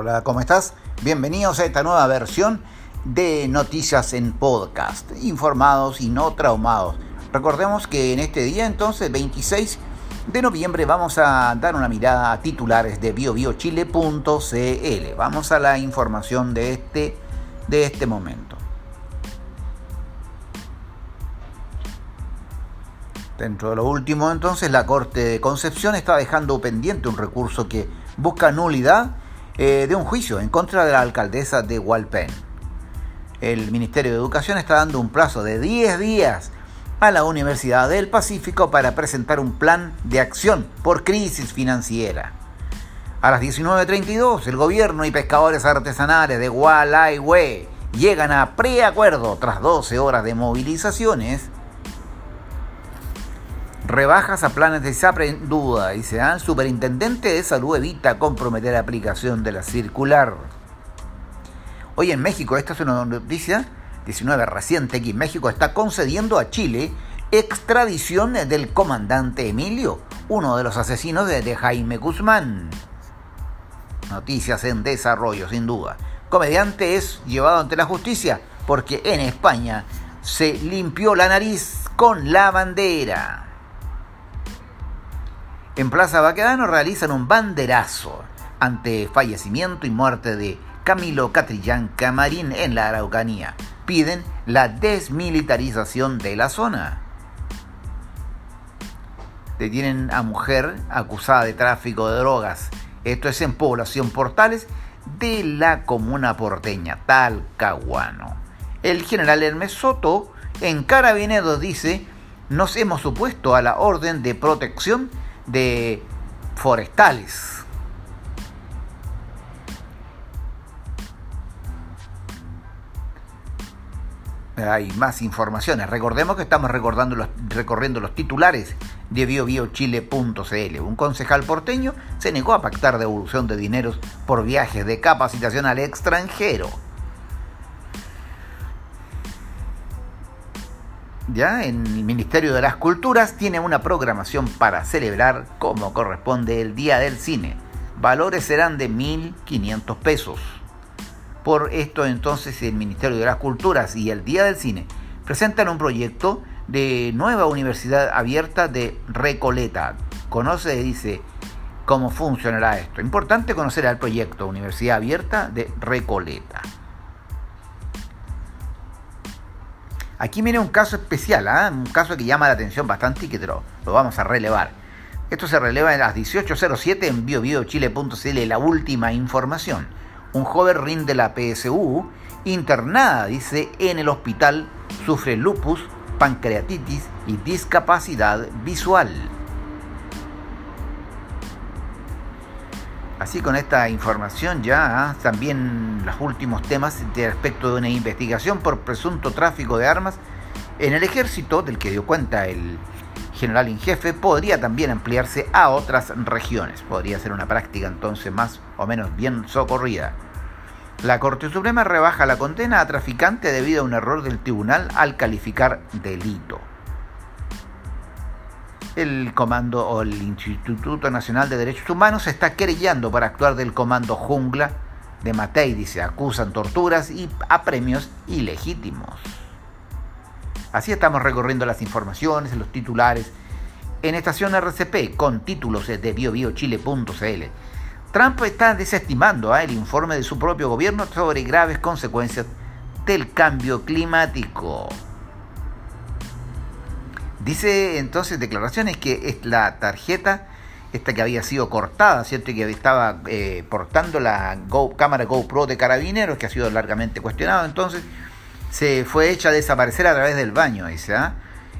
Hola, ¿cómo estás? Bienvenidos a esta nueva versión de Noticias en Podcast, informados y no traumados. Recordemos que en este día, entonces, 26 de noviembre, vamos a dar una mirada a titulares de biobiochile.cl. Vamos a la información de este, de este momento. Dentro de lo último, entonces, la Corte de Concepción está dejando pendiente un recurso que busca nulidad eh, de un juicio en contra de la alcaldesa de Hualpén. El Ministerio de Educación está dando un plazo de 10 días a la Universidad del Pacífico para presentar un plan de acción por crisis financiera. A las 19.32, el gobierno y pescadores artesanales de Gualaihue llegan a preacuerdo tras 12 horas de movilizaciones Rebajas a planes de SAPRE en duda, dice, ¿ah? el superintendente de salud evita comprometer la aplicación de la circular. Hoy en México, esta es una noticia 19 reciente, que México está concediendo a Chile extradición del comandante Emilio, uno de los asesinos de, Jaime Guzmán. Noticias en desarrollo, sin duda. Comediante es llevado ante la justicia porque en España se limpió la nariz con la bandera. En Plaza Baquedano realizan un banderazo ante fallecimiento y muerte de Camilo Catrillán Camarín en la Araucanía. Piden la desmilitarización de la zona. Detienen a mujer acusada de tráfico de drogas. Esto es en población Portales de la comuna porteña, Talcahuano. El general Hermes Soto en Carabineros dice, nos hemos opuesto a la orden de protección de forestales. Hay más informaciones. Recordemos que estamos recordando los, recorriendo los titulares de biobiochile.cl. Un concejal porteño se negó a pactar devolución de dineros por viajes de capacitación al extranjero. Ya en el Ministerio de las Culturas tiene una programación para celebrar como corresponde el Día del Cine. Valores serán de 1.500 pesos. Por esto entonces el Ministerio de las Culturas y el Día del Cine presentan un proyecto de nueva universidad abierta de Recoleta. Conoce, dice, cómo funcionará esto. Importante conocer el proyecto Universidad Abierta de Recoleta. Aquí viene un caso especial, ¿ah? un caso que llama la atención bastante y que lo, vamos a relevar. Esto se releva en las 18.07 en biobiochile.cl, la última información. Un joven rinde la PSU, internada, dice, en el hospital, sufre lupus, pancreatitis y discapacidad visual. Así con esta información ya, ¿ah? también los últimos temas respecto de una investigación por presunto tráfico de armas en el ejército, del que dio cuenta el general en jefe, podría también ampliarse a otras regiones. Podría ser una práctica entonces más o menos bien socorrida. La Corte Suprema rebaja la condena a traficante debido a un error del tribunal al calificar delito el Comando o el Instituto Nacional de Derechos Humanos está querellando para actuar del Comando Jungla de Matei. Dice, acusan torturas y apremios ilegítimos. Así estamos recorriendo las informaciones, los titulares en estación RCP con títulos de biobiochile.cl. Trump está desestimando ¿ah? el informe de su propio gobierno sobre graves consecuencias del cambio climático. Dice entonces declaraciones que es la tarjeta, esta que había sido cortada, ¿cierto? Y que estaba eh, portando la cámara GoPro de carabineros, que ha sido largamente cuestionado, entonces se fue hecha desaparecer a través del baño, dice, ¿ah?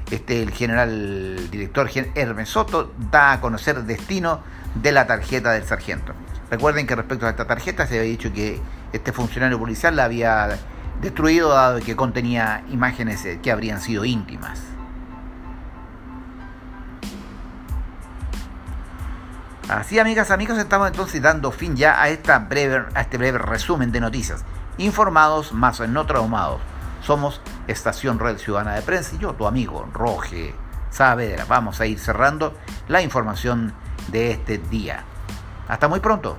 Este, el general director Hermes Soto da a conocer el destino de la tarjeta del sargento. Recuerden que respecto a esta tarjeta se había dicho que este funcionario policial la había destruido dado que contenía imágenes eh, que habrían sido íntimas. Así, amigas, amigos, estamos entonces dando fin ya a, esta breve, a este breve resumen de noticias. Informados más no traumados. Somos Estación Red Ciudadana de Prensa y yo, tu amigo Roge Saavedra. Vamos a ir cerrando la información de este día. Hasta muy pronto.